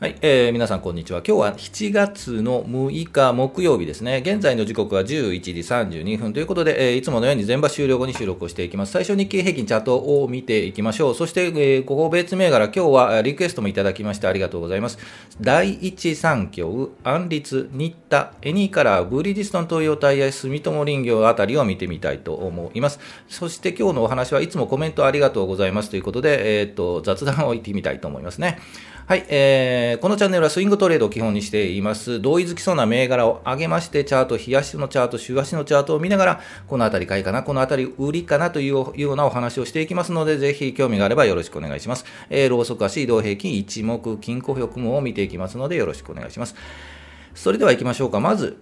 はい、えー、皆さんこんにちは。今日は7月の6日木曜日ですね。現在の時刻は11時32分ということで、えー、いつものように全場終了後に収録をしていきます。最初日経平均チャートを見ていきましょう。そして、えー、ここ別銘柄、今日はリクエストもいただきましてありがとうございます。第一三共、安立、新田、エニーカラー、ブリヂストン東洋タイヤ、住友林業あたりを見てみたいと思います。そして今日のお話はいつもコメントありがとうございますということで、えっ、と、雑談を言ってみたいと思いますね。はい、えー、このチャンネルはスイングトレードを基本にしています。同意づきそうな銘柄を上げまして、チャート、日足のチャート、週足のチャートを見ながら、このあたり買いかな、このあたり売りかなというようなお話をしていきますので、ぜひ興味があればよろしくお願いします。えー、ローソク足移動平均一目金庫表雲を見ていきますので、よろしくお願いします。それでは行きましょうか。まず、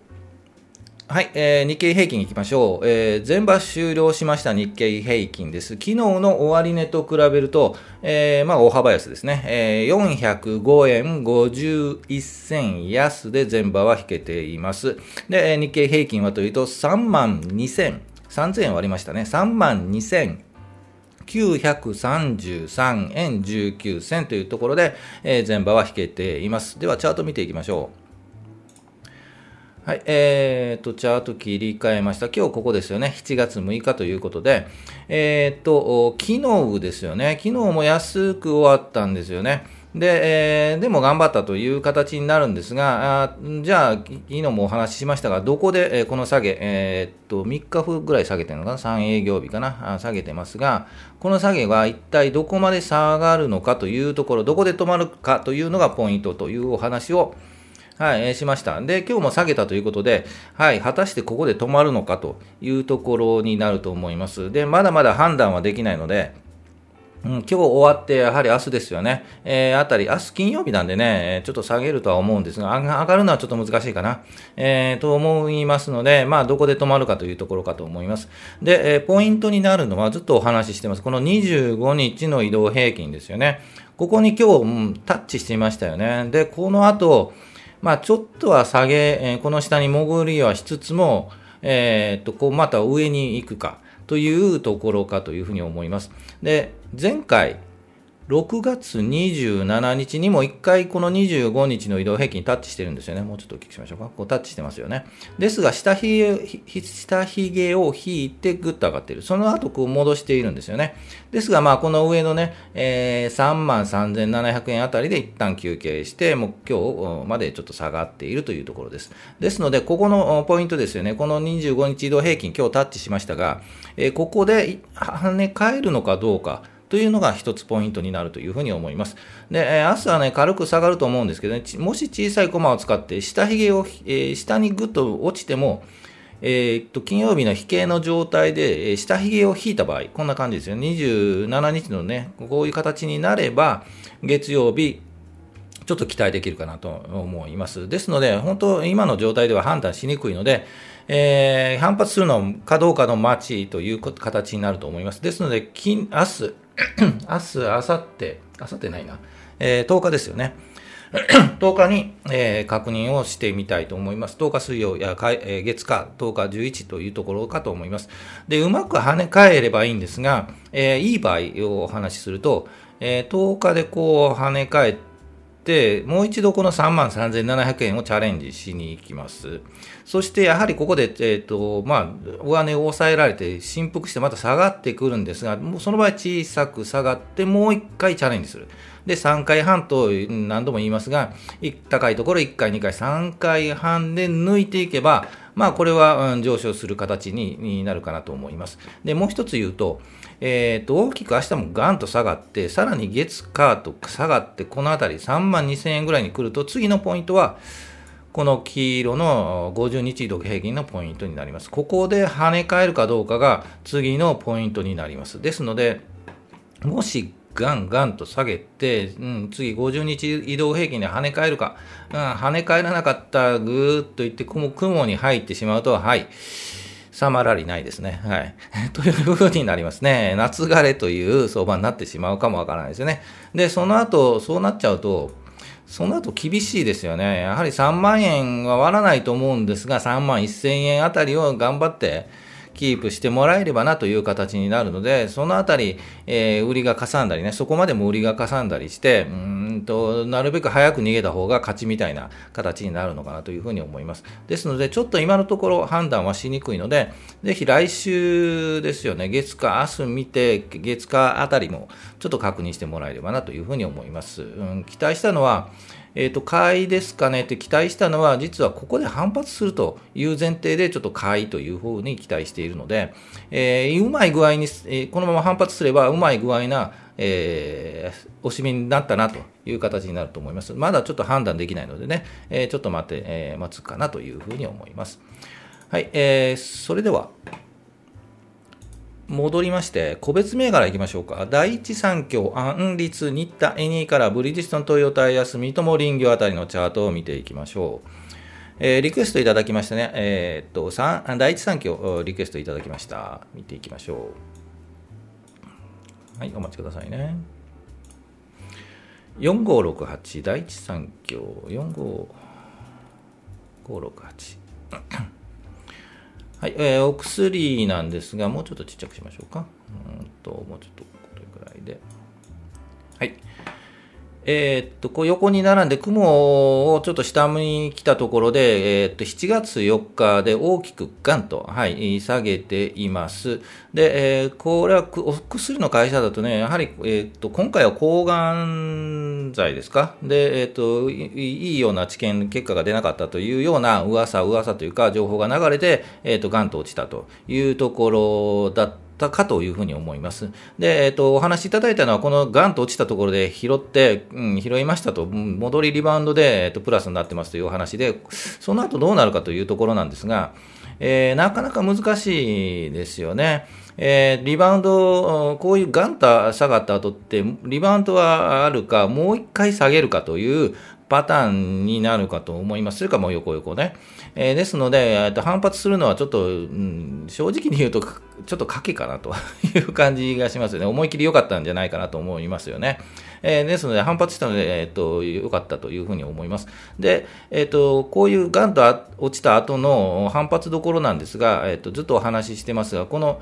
はい、えー、日経平均いきましょう、えー、全場終了しました日経平均です。昨日の終値と比べると、えー、まあ、大幅安ですね、えー、405円51銭安で全場は引けています。で、日経平均はというと、3万2000、3000円割りましたね、3万2000 933円19銭というところで、えー、全場は引けています。では、チャート見ていきましょう。はい、えーと、チャート切り替えました。今日ここですよね。7月6日ということで、えーと、昨日ですよね。昨日も安く終わったんですよね。で、えー、でも頑張ったという形になるんですが、あじゃあ、昨日もお話ししましたが、どこで、えー、この下げ、えー、っと、3日分ぐらい下げてるのかな ?3 営業日かな？下げてますが、この下げは一体どこまで下がるのかというところ、どこで止まるかというのがポイントというお話を、はい、えー、しました。で、今日も下げたということで、はい、果たしてここで止まるのかというところになると思います。で、まだまだ判断はできないので、うん、今日終わって、やはり明日ですよね。えー、あたり、明日金曜日なんでね、ちょっと下げるとは思うんですが、上がるのはちょっと難しいかな。えー、と思いますので、まあ、どこで止まるかというところかと思います。で、えー、ポイントになるのは、ずっとお話ししてます。この25日の移動平均ですよね。ここに今日、うん、タッチしていましたよね。で、この後、まあ、ちょっとは下げ、この下に潜りはしつつも、えー、っと、こう、また上に行くかというところかというふうに思います。で、前回、6月27日にも1回この25日の移動平均タッチしてるんですよね。もうちょっとお聞きしましょうか。こうタッチしてますよね。ですが、下髭下髭を引いてぐっと上がってる。その後こう戻しているんですよね。ですが、まあ、この上のね、えー、3万3700円あたりで一旦休憩して、もう今日までちょっと下がっているというところです。ですので、ここのポイントですよね。この25日移動平均今日タッチしましたが、えー、ここで跳ね返るのかどうか。というのが一つポイントになるというふうに思います。で、え明日はね、軽く下がると思うんですけどね、もし小さいコマを使って下髭を、えー、下にぐっと落ちても、えー、っと、金曜日の引けの状態で、えー、下髭を引いた場合、こんな感じですよ。27日のね、こういう形になれば、月曜日、ちょっと期待できるかなと思います。ですので、本当、今の状態では判断しにくいので、えー、反発するのかどうかの待ちという形になると思います。ですので、金明日、明日、明後日、明後日ないな、えー、10日ですよね。10日に、えー、確認をしてみたいと思います。10日水曜や、えー、月火、10日11というところかと思います。で、うまく跳ね返ればいいんですが、えー、いい場合をお話しすると、えー、10日でこう跳ね返って、もう一度この3万3700円をチャレンジしに行きます。そしてやはりここで、えっ、ー、と、まあ、上値を抑えられて、振幅してまた下がってくるんですが、もうその場合小さく下がって、もう一回チャレンジする。で、3回半と何度も言いますが、高いところ1回、2回、3回半で抜いていけば、まあ、これは、上昇する形になるかなと思います。で、もう一つ言うと、えっ、ー、と、大きく明日もガンと下がって、さらに月、火と下がって、このあたり3万2000円ぐらいに来ると、次のポイントは、この黄色の50日移動平均のポイントになります。ここで跳ね返るかどうかが次のポイントになります。ですので、もしガンガンと下げて、うん、次50日移動平均で跳ね返るか、うん、跳ね返らなかったぐーっといって雲雲に入ってしまうと、はい。サマラリないですね。はい。というふうになりますね。夏枯れという相場になってしまうかもわからないですよね。で、その後、そうなっちゃうと、その後厳しいですよね。やはり3万円は割らないと思うんですが、3万1000円あたりを頑張ってキープしてもらえればなという形になるので、そのあたり、えー、売りがかさんだりね、そこまでも売りがかさんだりして、うんんと、なるべく早く逃げた方が勝ちみたいな形になるのかなというふうに思います。ですので、ちょっと今のところ判断はしにくいので、ぜひ来週ですよね、月か明日見て、月かあたりもちょっと確認してもらえればなというふうに思います。うん、期待したのは、えっ、ー、と、買いですかね？って期待したのは、実はここで反発するという前提で、ちょっと買いというふうに期待しているので、えー、うまい具合に、えー、このまま反発すれば、うまい具合な、えー、おしみになったなという形になると思います。まだちょっと判断できないのでね、えー、ちょっと待って、えー、待つかなというふうに思います。はい、えー、それでは、戻りまして、個別銘柄いきましょうか。第一三共、安立、新田、エニーからブリヂストン、トヨタ、安住友、林業あたりのチャートを見ていきましょう。えー、リクエストいただきましたね。えー、っと、第一三共、リクエストいただきました。見ていきましょう。はい、お待ちくださいね。4568、第一三共、45568。はい、えー、お薬なんですが、もうちょっとちっちゃくしましょうか。うんと、もうちょっとこれくらいで。はい。えー、っと、こう横に並んで雲をちょっと下に来たところで、えー、っと、7月4日で大きくガンと、はい、下げています。で、えー、これはお薬の会社だとね、やはり、えっと、今回は抗がん剤ですか？で、えっと、いいような治験結果が出なかったというような噂、噂というか、情報が流れて、えっと、ガンと落ちたというところだったったかというふうに思います。で、えっ、と、お話しいただいたのは、このガンと落ちたところで拾って、うん、拾いましたと、戻りリバウンドで、えっ、と、プラスになってますというお話で、その後どうなるかというところなんですが、えー、なかなか難しいですよね。えー、リバウンド、こういうガンと下がった後って、リバウンドはあるか、もう一回下げるかというパターンになるかと思います。それかもう横横ね。えー、ですので、えー、と反発するのはちょっと、うん、正直に言うと、ちょっと賭けかなという感じがしますよね。思い切り良かったんじゃないかなと思いますよね。えー、ですので、反発したので、えっ、ー、と、良かったというふうに思います。で、えっ、ー、と、こういうガンと落ちた後の反発どころなんですが、えっ、と、ずっとお話ししてますが、この、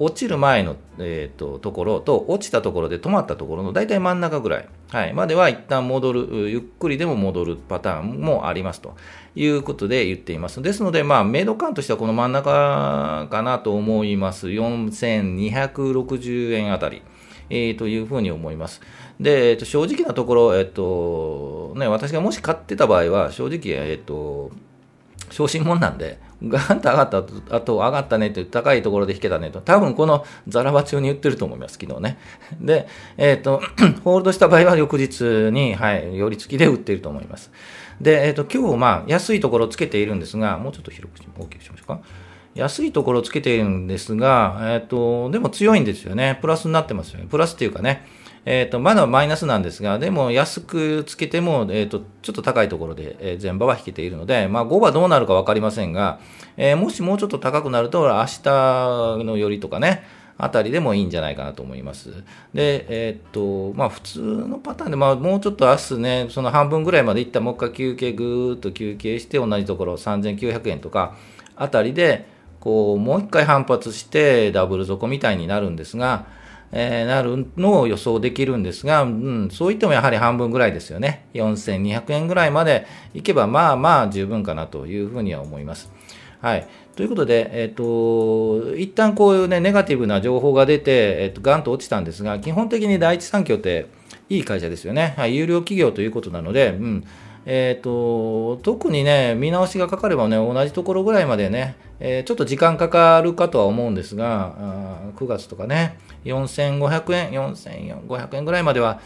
落ちる前の、えーと、ところと落ちたところで止まったところの大体真ん中ぐらい、はい、までは一旦戻る、ゆっくりでも戻るパターンもありますということで言っています。ですので、まあ、メイド感としてはこの真ん中かなと思います。4260円あたり。えー、というふうに思います。で、えー、と正直なところ、えっ、ー、とね、私がもし買ってた場合は、正直、えっ、ー、と、昇進もんなんで、ガーンと上がったあと、上がったねって高いところで引けたねと、多分このザラバ中に言ってると思います、昨日ね。で、えっ、ー、と、ホールドした場合は翌日に、はい、寄り付きで売っていると思います。で、えっ、ー、と、今日、まあ、安いところをつけているんですが、もうちょっと広く、大きくしましょうか。安いところをつけているんですが、えっ、ー、と、でも強いんですよね。プラスになってますよね。プラスっていうかね、えーと、まだマイナスなんですが、でも安くつけても、えーと、ちょっと高いところで、えー、前場は引けているので、まあ、5はどうなるか分かりませんが、えー、もしもうちょっと高くなると、明日の寄りとかね、あたりでもいいんじゃないかなと思います。で、えっ、と、まあ普通のパターンで、まあもうちょっと明日ね、その半分ぐらいまでいったもう一回休憩、ぐーっと休憩して、同じところ3900円とかあたりで、こう、もう一回反発してダブル底みたいになるんですが、えー、なるのを予想できるんですが、うん、そういってもやはり半分ぐらいですよね。4200円ぐらいまでいけば、まあまあ十分かなというふうには思います。はい。ということで、えっ、ー、と、一旦こういうね、ネガティブな情報が出て、えっ、ー、と、ガンと落ちたんですが、基本的に第一三共っていい会社ですよね。はい、有料企業ということなので、うん。えーと、特にね、見直しがかかればね、同じところぐらいまでね、えー、ちょっと時間かかるかとは思うんですが、9月とかね、4500円、4500円ぐらいまでは、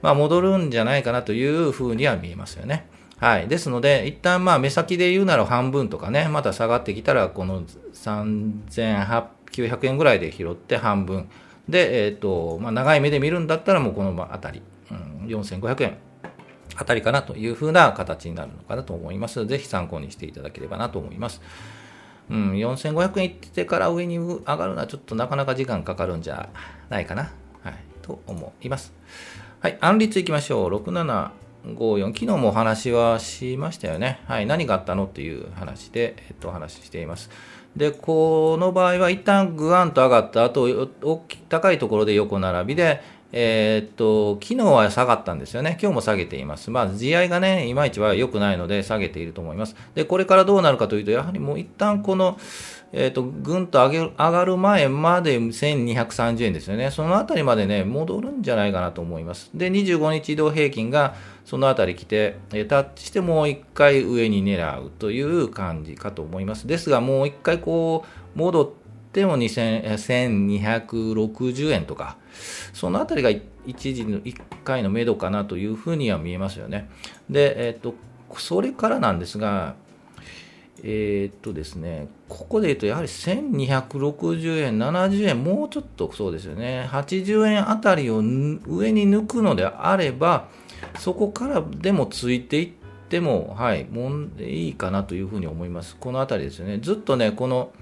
まあ、戻るんじゃないかなというふうには見えますよね。はい。ですので、一旦まあ目先で言うなら半分とかね、また下がってきたら、この3900円ぐらいで拾って半分。で、えっ、ー、と、まあ長い目で見るんだったらもうこのあたり、うん、4500円あたりかなというふうな形になるのかなと思います。ぜひ参考にしていただければなと思います。うん、4500円いってから上に上がるのはちょっとなかなか時間かかるんじゃないかな、はい、と思います。はい、案率いきましょう。6754。昨日もお話はしましたよね。はい、何があったのっていう話で、えっと、お話ししています。で、この場合は一旦グワンと上がった後、高いところで横並びで、えー、っと、昨日は下がったんですよね。今日も下げています。まあ、地合いがね、いまいちは良くないので下げていると思います。で、これからどうなるかというと、やはりもう一旦この、えー、っと、ぐんと上げ上がる前まで1230円ですよね。そのあたりまでね、戻るんじゃないかなと思います。で、25日移動平均がそのあたり来て、えタッチしてもう一回上に狙うという感じかと思います。ですが、もう一回こう、戻っ、でも1260円とか、そのあたりが一時の1回の目処かなというふうには見えますよね。で、えっ、と、それからなんですが、えー、っとですね、ここで言うと、やはり1260円、70円、もうちょっとそうですよね、80円あたりを上に抜くのであれば、そこからでもついていっても、はい、もんいいかなというふうに思います。このあたりですよね。ずっとね、この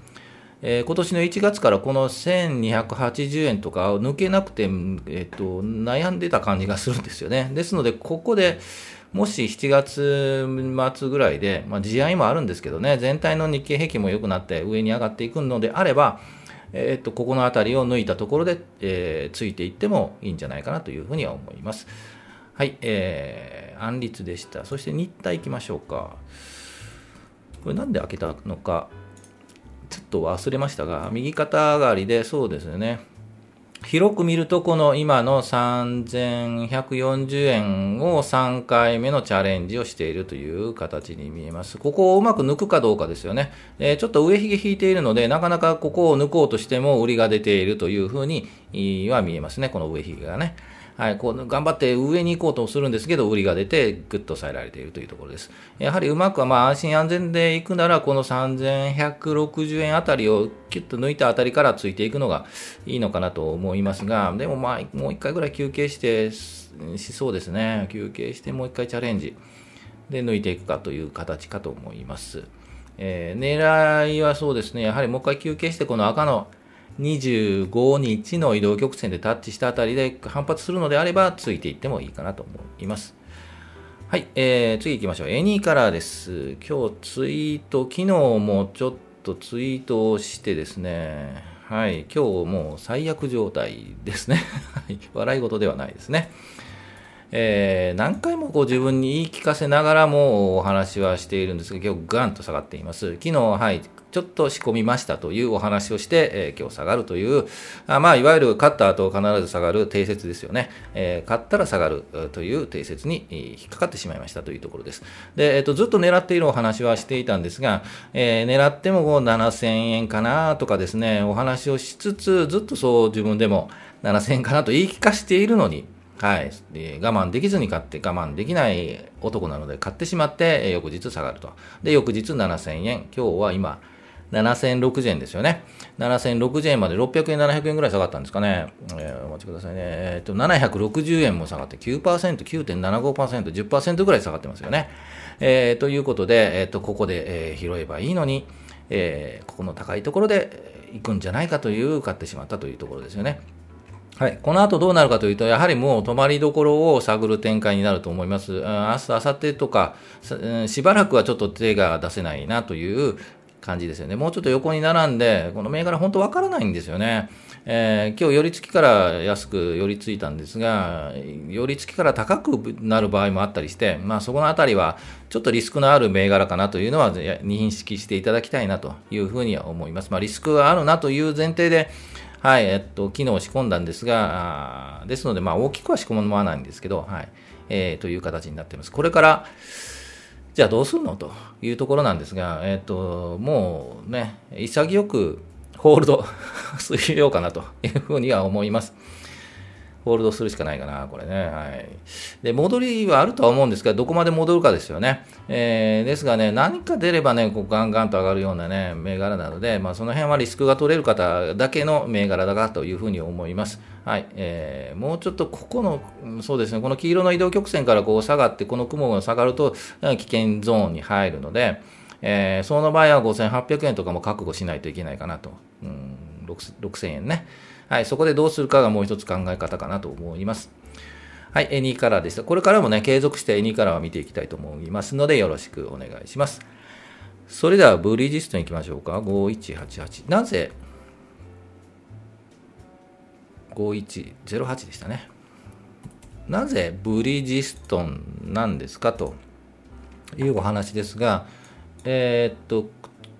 えー、今年の1月からこの1280円とか抜けなくて、えーと、悩んでた感じがするんですよね。ですので、ここでもし7月末ぐらいで、まあ、地合いもあるんですけどね、全体の日経平均も良くなって上に上がっていくのであれば、えーと、ここの辺りを抜いたところで、えー、ついていってもいいんじゃないかなというふうには思います。はい、えー、安立でした。そして日体いきましょうか。これなんで開けたのか。ちょっと忘れましたが、右肩上がりで、そうですよね。広く見ると、この今の3140円を3回目のチャレンジをしているという形に見えます。ここをうまく抜くかどうかですよね。えー、ちょっと上髭引いているので、なかなかここを抜こうとしても売りが出ているというふうには見えますね、この上髭がね。はい、こう頑張って上に行こうとするんですけど、売りが出て、ぐっと抑えられているというところです。やはりうまくは、まあ、安心安全でいくなら、この3160円あたりをキュッと抜いたあたりからついていくのがいいのかなと思いますが、でもまあ、もう一回ぐらい休憩して、しそうですね。休憩してもう一回チャレンジで抜いていくかという形かと思います。えー、狙いはそうですね、やはりもう一回休憩して、この赤の25日の移動曲線でタッチしたあたりで反発するのであれば、ついていってもいいかなと思います。はい、えー、次行きましょう。エニーカラーです。今日ツイート、昨日もちょっとツイートをしてですね、はい、今日もう最悪状態ですね。笑い事ではないですね。えー、何回もこう自分に言い聞かせながらもお話はしているんですが、今日ガンと下がっています。昨日、はい、ちょっと仕込みましたというお話をして、えー、今日下がるという、あまあ、いわゆる勝った後必ず下がる定説ですよね。えー、勝ったら下がるという定説に引っかかってしまいましたというところです。で、えっ、ー、と、ずっと狙っているお話はしていたんですが、えー、狙ってもこう7000円かなとかですね、お話をしつつ、ずっとそう自分でも7000円かなと言い聞かせているのに、はい、我慢できずに買って、我慢できない男なので買ってしまって、翌日下がると。で、翌日7000円。今日は今、7060円ですよね。7060円まで600円、700円ぐらい下がったんですかね。えー、お待ちくださいね。えっ、と、760円も下がって9%、9.75%、10%ぐらい下がってますよね。えー、ということで、えっ、と、ここで、えー、拾えばいいのに、えー、ここの高いところで行くんじゃないかという買ってしまったというところですよね。はい。この後どうなるかというと、やはりもう止まりどころを探る展開になると思います。明日、明後日とか、しばらくはちょっと手が出せないなという感じですよね。もうちょっと横に並んで、この銘柄本当わからないんですよね。えー、今日寄り付きから安く寄り付いたんですが、寄り付きから高くなる場合もあったりして、まあそこのあたりはちょっとリスクのある銘柄かなというのは認識していただきたいなというふうには思います。まあリスクがあるなという前提で、はい、えっと、昨日仕込んだんですが、ですので、まあ大きくは仕込まないんですけど、はい、えー、という形になっています。これから、じゃあどうするの？というところなんですが、えっ、と、もうね、潔くホールド しようかなというふうには思います。ホールドするしかないかな、これね。はい。で、戻りはあるとは思うんですが、どこまで戻るかですよね。えー、ですがね、何か出ればね、こうガンガンと上がるようなね、銘柄なので、まあ、その辺はリスクが取れる方だけの銘柄だなというふうに思います。はい。えー、もうちょっとここの、そうですね、この黄色の移動曲線からこう下がって、この雲が下がると、危険ゾーンに入るので、えー、その場合は5800円とかも覚悟しないといけないかなと。うん、6000円ね。はい、そこでどうするかがもう一つ考え方かなと思います。はい、エニーカラーでした。これからもね、継続してエニーカラーを見ていきたいと思いますので、よろしくお願いします。それでは、ブリヂストン行きましょうか。5188。なぜ、5108でしたね。なぜブリヂストンなんですかというお話ですが、えー、っと、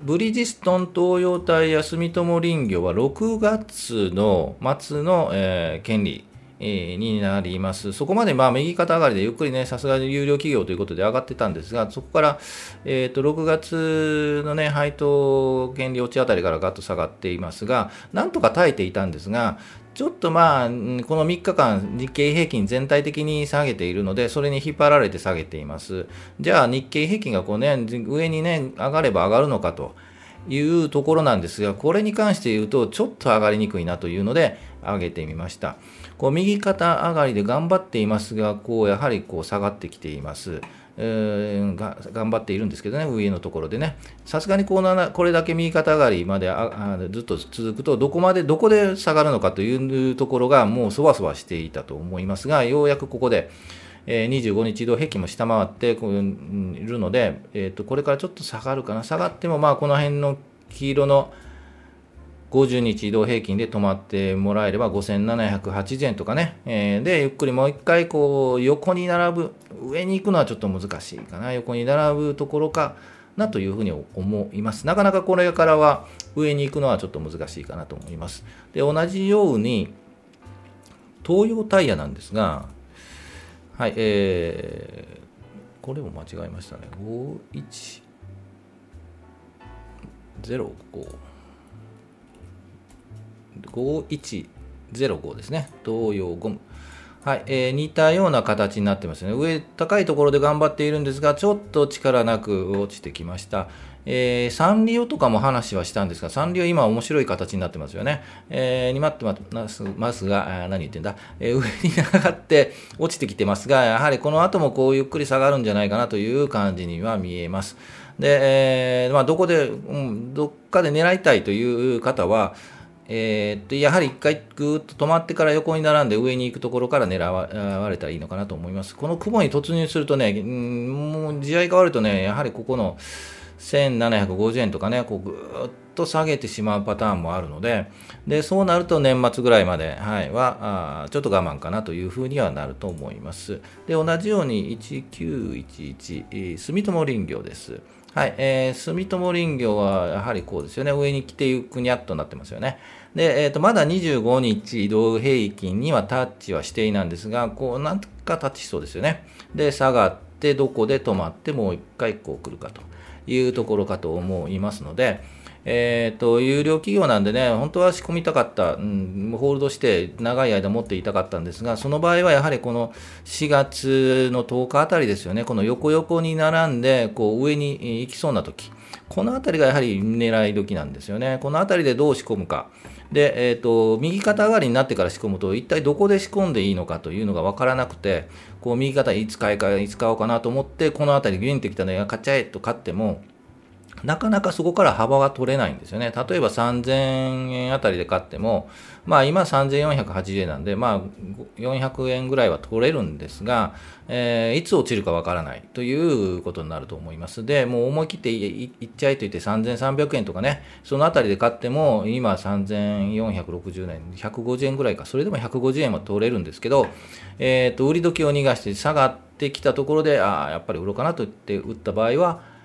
ブリヂストン東洋体や住友林業は6月の末の、えー、権利えになります。そこまでまあ右肩上がりでゆっくりね、さすがに有料企業ということで上がってたんですが、そこから、えー、と6月のね、配当権利落ちあたりからガッと下がっていますが、なんとか耐えていたんですが、ちょっとまあ、この3日間、日経平均全体的に下げているので、それに引っ張られて下げています。じゃあ、日経平均がこうね、上にね、上がれば上がるのかというところなんですが、これに関して言うと、ちょっと上がりにくいなというので、上げてみました。こう右肩上がりで頑張っていますが、こうやはりこう下がってきています。えー、が頑張っているんですけどね、上のところでね、さすがにこうこれだけ右肩上がりまであずっと続くと、どこまで、どこで下がるのかというところが、もうそわそわしていたと思いますが、ようやくここで、えー、25日移動平均も下回っているので、えーと、これからちょっと下がるかな、下がっても、まあ、この辺の黄色の50日移動平均で止まってもらえれば5780円とかね、えー、で、ゆっくりもう一回こう横に並ぶ、上に行くのはちょっと難しいかな、横に並ぶところかなというふうに思います。なかなかこれからは上に行くのはちょっと難しいかなと思います。で、同じように、東洋タイヤなんですが、はい、えー、これも間違えましたね。5105。5105ですね。東洋ゴム。はい、えー、似たような形になってますね。上、高いところで頑張っているんですが、ちょっと力なく落ちてきました。えー、サンリオとかも話はしたんですが、サンリオ今面白い形になってますよね。えー、にまってますますが、あ何言ってんだ、えー、上に上がって落ちてきてますが、やはりこの後もこうゆっくり下がるんじゃないかなという感じには見えます。で、えーまあ、どこで、うん、どっかで狙いたいという方は、えー、っとやはり一回ぐーっと止まってから横に並んで上に行くところから狙われたらいいのかなと思います。この雲に突入するとね、もう試合い変わるとね、やはりここの1750円とかね、こうぐーっと下げてしまうパターンもあるので、でそうなると年末ぐらいまで、はい、はあちょっと我慢かなというふうにはなると思います。で同じように1911、住友林業です。はい、えー、住友林業はやはりこうですよね、上に来ていくにゃっとなってますよね。で、えーと、まだ25日移動平均にはタッチはしていないんですが、こうなんとかタッチしそうですよね。で、下がって、どこで止まってもう一回こう来るかというところかと思いますので、えーと、有料企業なんでね、本当は仕込みたかった、うん、ホールドして長い間持っていたかったんですが、その場合はやはりこの4月の10日あたりですよね、この横横に並んでこう上に行きそうな時このあたりがやはり狙い時なんですよね。このあたりでどう仕込むか。で、えーと、右肩上がりになってから仕込むと、一体どこで仕込んでいいのかというのが分からなくて、こう右肩いつ買いか、いつ買おうかなと思って、この辺り、ビンってきたのが、買っちゃえと買っても、なかなかそこから幅が取れないんですよね。例えば3000円あたりで買っても、まあ今3480円なんで、まあ400円ぐらいは取れるんですが、えー、いつ落ちるかわからないということになると思います。で、もう思い切っていっちゃいと言って3300円とかね、そのあたりで買っても、今3460円、150円ぐらいか、それでも150円は取れるんですけど、えっ、ー、と、売り時を逃がして下がってきたところで、ああ、やっぱり売ろうかなと言って売った場合は、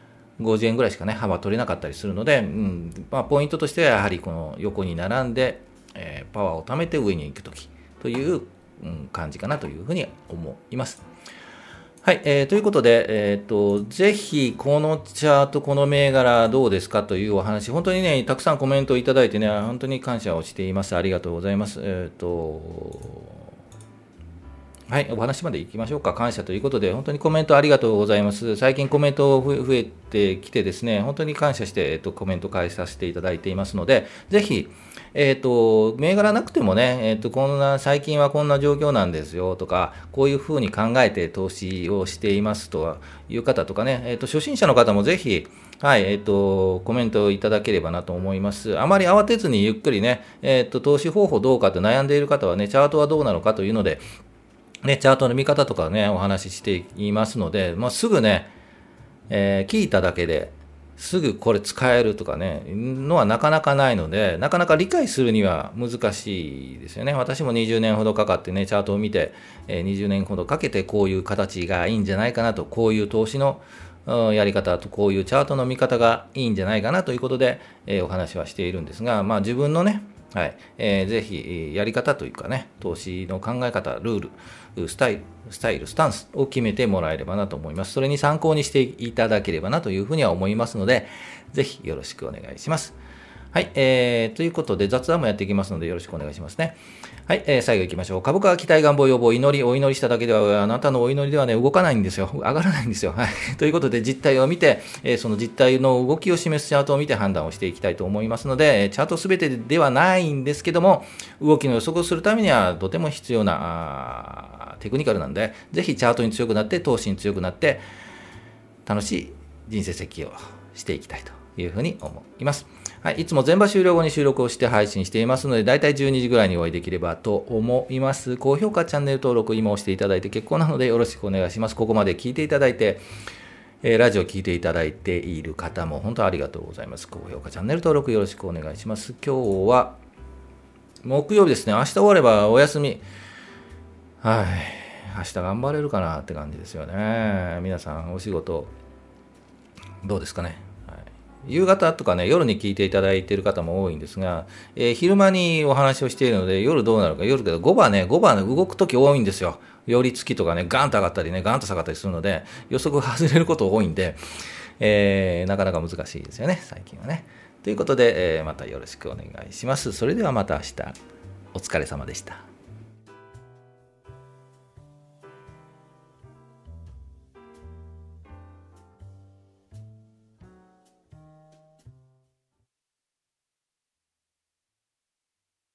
50円ぐらいしかね、幅取れなかったりするので、うんまあ、ポイントとしてはやはりこの横に並んで、えー、パワーを貯めて上に行くときという、うん、感じかなというふうに思います。はい、えー、ということで、えっ、ー、と、ぜひ、このチャート、この銘柄どうですかというお話、本当にね、たくさんコメントをいただいてね、本当に感謝をしています。ありがとうございます。えっ、ー、と、はい、お話までいきましょうか。感謝ということで、本当にコメントありがとうございます。最近コメント増えてきてですね、本当に感謝して、えっと、コメント返させていただいていますので、ぜひ、えっ、と、銘柄なくてもね、えっ、と、こんな、最近はこんな状況なんですよとか、こういうふうに考えて投資をしていますという方とかね、えっ、と、初心者の方もぜひ、はい、えっ、と、コメントいただければなと思います。あまり慌てずにゆっくりね、えっ、と、投資方法どうかと悩んでいる方はね、チャートはどうなのかというので、ね、チャートの見方とかね、お話ししていますので、まあ、すぐね、えー、聞いただけで、すぐこれ使えるとかね、のはなかなかないので、なかなか理解するには難しいですよね。私も20年ほどかかってね、チャートを見て、え20年ほどかけてこういう形がいいんじゃないかなと、こういう投資のやり方とこういうチャートの見方がいいんじゃないかなということで、えお話はしているんですが、まあ自分のね、はいえー、ぜひやり方というかね、投資の考え方、ルール、スタイル、スタイル、スタンスを決めてもらえればなと思います。それに参考にしていただければなというふうには思いますので、ぜひよろしくお願いします。はい、えー、ということで雑談もやっていきますのでよろしくお願いしますね。はい、えー、最後行きましょう。株価は期待願望予防、祈り、お祈りしただけでは、あなたのお祈りではね、動かないんですよ。上がらないんですよ。はい。ということで、実態を見て、えー、その実態の動きを示すチャートを見て判断をしていきたいと思いますので、チャートすべてではないんですけども、動きの予測をするためには、とても必要な、テクニカルなんで、ぜひチャートに強くなって、投資に強くなって、楽しい人生設計をしていきたいというふうに思います。はい、いつも全場終了後に収録をして配信していますので、だいたい12時ぐらいにお会いできればと思います。高評価、チャンネル登録、今押していただいて結構なのでよろしくお願いします。ここまで聞いていただいて、えー、ラジオ聞いていただいている方も本当ありがとうございます。高評価、チャンネル登録よろしくお願いします。今日は木曜日ですね。明日終わればお休み。はい。明日頑張れるかなって感じですよね。皆さんお仕事どうですかね？夕方とかね、夜に聞いていただいている方も多いんですが、えー、昼間にお話をしているので、夜どうなるか、夜けど5番ね、5番、ね、動くとき多いんですよ。寄り付きとかね、ガンと上がったりね、ガンと下がったりするので、予測外れること多いんで、えー、なかなか難しいですよね、最近はね。ということで、えー、またよろしくお願いします。それではまた明日、お疲れ様でした。